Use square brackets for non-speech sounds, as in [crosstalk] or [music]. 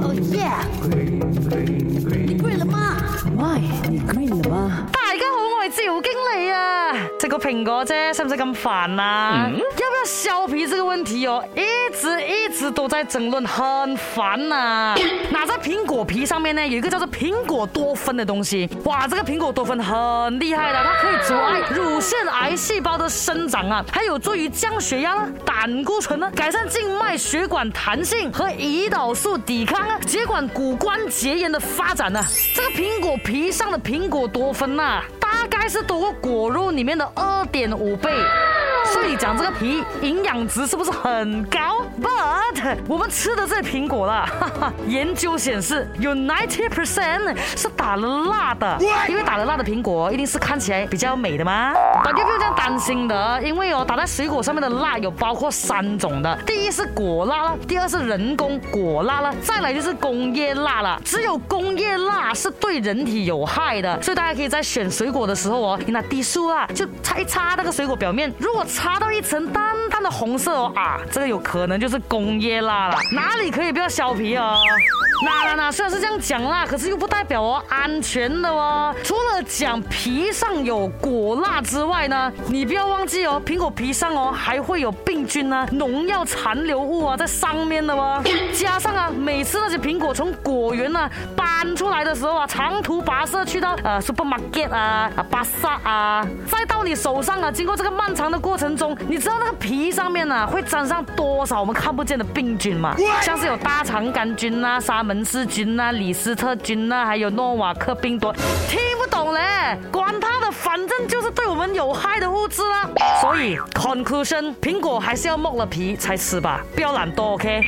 哦耶！你 green 了吗？My，你 green 了吗？大家好，我是赵经理啊。这个苹果啫，是不是咁烦呐？要不要削皮这个问题哦，一直一直都在争论，很烦呐。那 [coughs] 在苹果皮上面呢，有一个叫做苹果多酚的东西。哇，这个苹果多酚很厉害的，它可以阻碍乳腺癌细胞的生长啊，还有助于降血压啊、胆固醇呢、改善静脉血管弹性和胰岛素抵抗啊，接管骨关节炎的发展呢。这个苹果皮上的苹果多酚呐。大概是多个果肉里面的二点五倍。所以讲这个皮营养值是不是很高？But 我们吃的这苹果啦，[laughs] 研究显示有 ninety percent 是打了蜡的。因为打了蜡的苹果一定是看起来比较美的吗？大家不用这样担心的，因为哦，打在水果上面的蜡有包括三种的，第一是果蜡啦，第二是人工果蜡啦，再来就是工业蜡了。只有工业蜡是对人体有害的，所以大家可以在选水果的时候哦，拿滴书啊，就擦一擦那个水果表面，如果。擦到一层淡淡的红色哦啊，这个有可能就是工业蜡了，哪里可以不要削皮哦？那那虽然是这样讲啦，可是又不代表哦安全的哦。除了讲皮上有果蜡之外呢，你不要忘记哦，苹果皮上哦还会有病菌啊、农药残留物啊在上面的哦。[coughs] 加上啊，每次那些苹果从果园呐搬出来的时候啊，长途跋涉去到呃 supermarket 啊、啊巴萨啊，再到你手上啊，经过这个漫长的过程中，你知道那个皮上面呢会沾上多少我们看不见的病菌吗？像是有大肠杆菌呐、沙。门氏菌呐，李斯特菌呐，还有诺瓦克病毒，听不懂嘞，管他的，反正就是对我们有害的物质啦。所以，conclusion，苹果还是要剥了皮才吃吧，不要懒惰，OK。